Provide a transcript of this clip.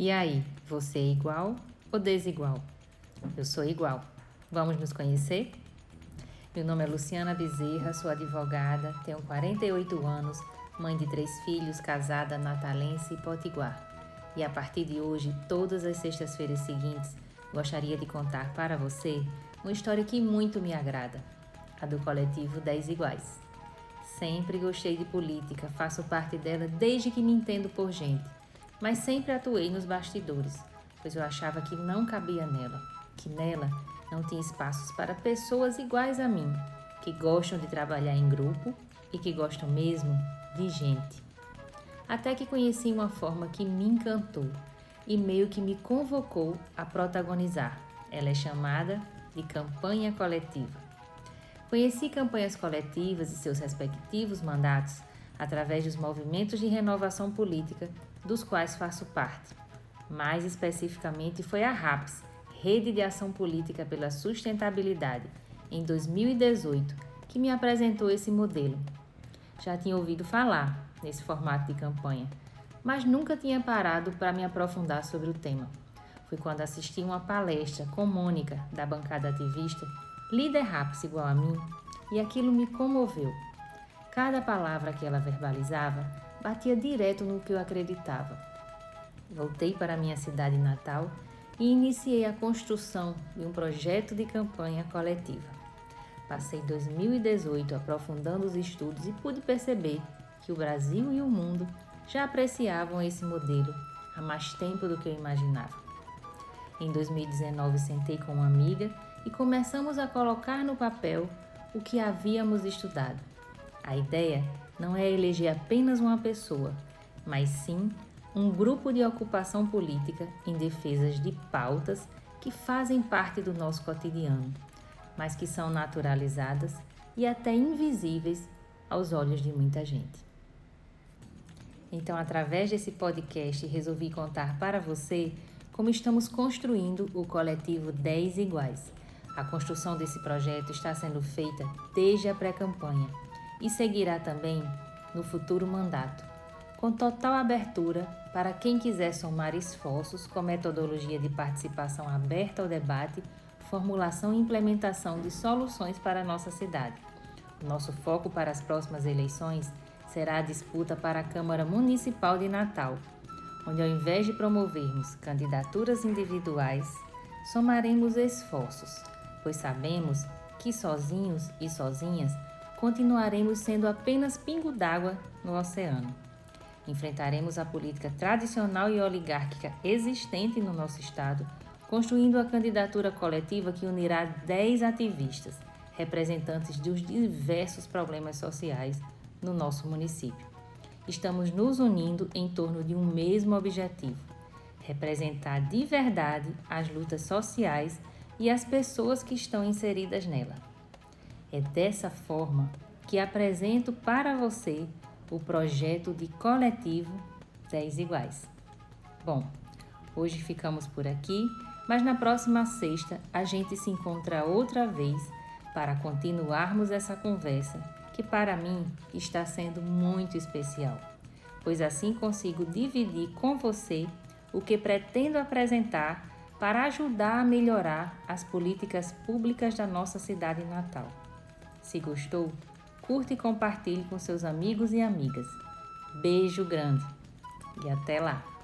E aí, você é igual ou desigual? Eu sou igual. Vamos nos conhecer? Meu nome é Luciana Bezerra, sou advogada, tenho 48 anos, mãe de três filhos, casada, natalense e potiguar. E a partir de hoje, todas as sextas-feiras seguintes, gostaria de contar para você uma história que muito me agrada, a do coletivo 10 Iguais. Sempre gostei de política, faço parte dela desde que me entendo por gente mas sempre atuei nos bastidores, pois eu achava que não cabia nela, que nela não tinha espaços para pessoas iguais a mim, que gostam de trabalhar em grupo e que gostam mesmo de gente. Até que conheci uma forma que me encantou e meio que me convocou a protagonizar. Ela é chamada de campanha coletiva. Conheci campanhas coletivas e seus respectivos mandatos através dos movimentos de renovação política dos quais faço parte. Mais especificamente, foi a RAPS, Rede de Ação Política pela Sustentabilidade, em 2018, que me apresentou esse modelo. Já tinha ouvido falar nesse formato de campanha, mas nunca tinha parado para me aprofundar sobre o tema. Foi quando assisti uma palestra com Mônica, da bancada ativista, líder RAPS igual a mim, e aquilo me comoveu. Cada palavra que ela verbalizava batia direto no que eu acreditava. Voltei para minha cidade natal e iniciei a construção de um projeto de campanha coletiva. Passei 2018 aprofundando os estudos e pude perceber que o Brasil e o mundo já apreciavam esse modelo há mais tempo do que eu imaginava. Em 2019, sentei com uma amiga e começamos a colocar no papel o que havíamos estudado. A ideia não é eleger apenas uma pessoa, mas sim um grupo de ocupação política em defesas de pautas que fazem parte do nosso cotidiano, mas que são naturalizadas e até invisíveis aos olhos de muita gente. Então, através desse podcast, resolvi contar para você como estamos construindo o coletivo 10 Iguais. A construção desse projeto está sendo feita desde a pré-campanha e seguirá também no futuro mandato, com total abertura para quem quiser somar esforços com metodologia de participação aberta ao debate, formulação e implementação de soluções para a nossa cidade. Nosso foco para as próximas eleições será a disputa para a Câmara Municipal de Natal, onde ao invés de promovermos candidaturas individuais, somaremos esforços, pois sabemos que sozinhos e sozinhas continuaremos sendo apenas pingo d'água no oceano. Enfrentaremos a política tradicional e oligárquica existente no nosso Estado, construindo a candidatura coletiva que unirá 10 ativistas, representantes dos diversos problemas sociais no nosso município. Estamos nos unindo em torno de um mesmo objetivo: representar de verdade as lutas sociais e as pessoas que estão inseridas nela. É dessa forma que apresento para você o projeto de coletivo 10 iguais. Bom, hoje ficamos por aqui, mas na próxima sexta a gente se encontra outra vez para continuarmos essa conversa que para mim está sendo muito especial, pois assim consigo dividir com você o que pretendo apresentar para ajudar a melhorar as políticas públicas da nossa cidade natal. Se gostou, curta e compartilhe com seus amigos e amigas. Beijo grande e até lá!